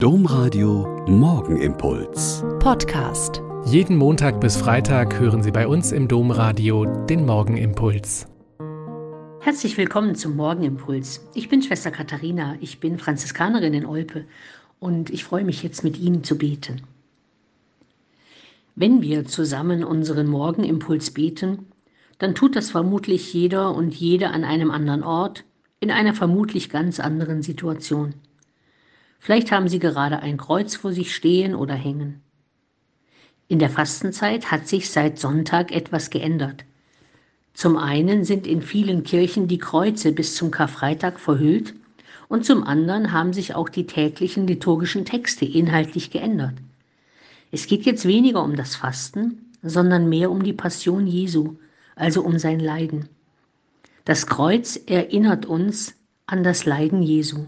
Domradio Morgenimpuls. Podcast. Jeden Montag bis Freitag hören Sie bei uns im Domradio den Morgenimpuls. Herzlich willkommen zum Morgenimpuls. Ich bin Schwester Katharina, ich bin Franziskanerin in Olpe und ich freue mich jetzt mit Ihnen zu beten. Wenn wir zusammen unseren Morgenimpuls beten, dann tut das vermutlich jeder und jede an einem anderen Ort, in einer vermutlich ganz anderen Situation. Vielleicht haben Sie gerade ein Kreuz vor sich stehen oder hängen. In der Fastenzeit hat sich seit Sonntag etwas geändert. Zum einen sind in vielen Kirchen die Kreuze bis zum Karfreitag verhüllt und zum anderen haben sich auch die täglichen liturgischen Texte inhaltlich geändert. Es geht jetzt weniger um das Fasten, sondern mehr um die Passion Jesu, also um sein Leiden. Das Kreuz erinnert uns an das Leiden Jesu.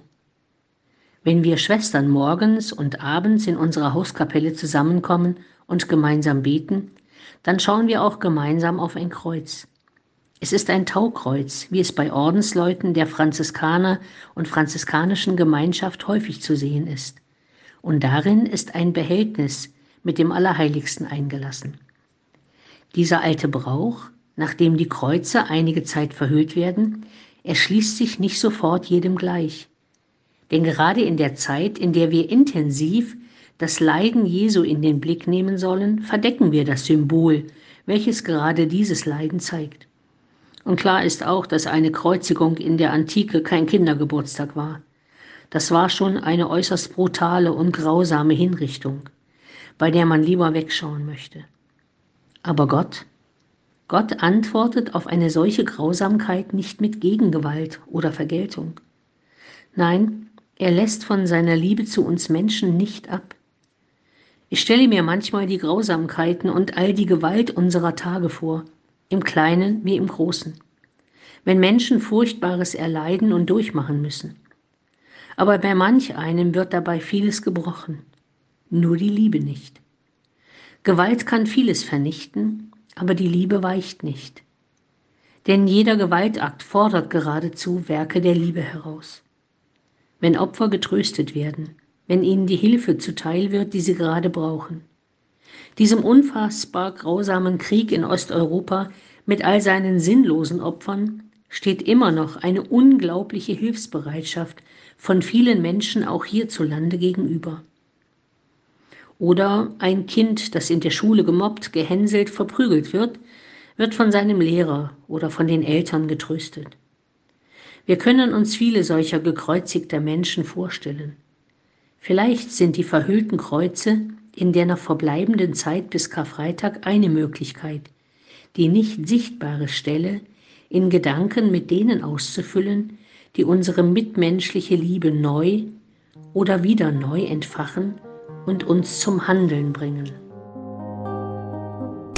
Wenn wir Schwestern morgens und abends in unserer Hauskapelle zusammenkommen und gemeinsam beten, dann schauen wir auch gemeinsam auf ein Kreuz. Es ist ein Taukreuz, wie es bei Ordensleuten der Franziskaner und franziskanischen Gemeinschaft häufig zu sehen ist. Und darin ist ein Behältnis mit dem Allerheiligsten eingelassen. Dieser alte Brauch, nachdem die Kreuze einige Zeit verhüllt werden, erschließt sich nicht sofort jedem gleich. Denn gerade in der Zeit, in der wir intensiv das Leiden Jesu in den Blick nehmen sollen, verdecken wir das Symbol, welches gerade dieses Leiden zeigt. Und klar ist auch, dass eine Kreuzigung in der Antike kein Kindergeburtstag war. Das war schon eine äußerst brutale und grausame Hinrichtung, bei der man lieber wegschauen möchte. Aber Gott, Gott antwortet auf eine solche Grausamkeit nicht mit Gegengewalt oder Vergeltung. Nein, er lässt von seiner Liebe zu uns Menschen nicht ab. Ich stelle mir manchmal die Grausamkeiten und all die Gewalt unserer Tage vor, im Kleinen wie im Großen, wenn Menschen Furchtbares erleiden und durchmachen müssen. Aber bei manch einem wird dabei vieles gebrochen, nur die Liebe nicht. Gewalt kann vieles vernichten, aber die Liebe weicht nicht. Denn jeder Gewaltakt fordert geradezu Werke der Liebe heraus wenn Opfer getröstet werden, wenn ihnen die Hilfe zuteil wird, die sie gerade brauchen. Diesem unfassbar grausamen Krieg in Osteuropa mit all seinen sinnlosen Opfern steht immer noch eine unglaubliche Hilfsbereitschaft von vielen Menschen auch hierzulande gegenüber. Oder ein Kind, das in der Schule gemobbt, gehänselt, verprügelt wird, wird von seinem Lehrer oder von den Eltern getröstet. Wir können uns viele solcher gekreuzigter Menschen vorstellen. Vielleicht sind die verhüllten Kreuze in der noch verbleibenden Zeit bis Karfreitag eine Möglichkeit, die nicht sichtbare Stelle in Gedanken mit denen auszufüllen, die unsere mitmenschliche Liebe neu oder wieder neu entfachen und uns zum Handeln bringen.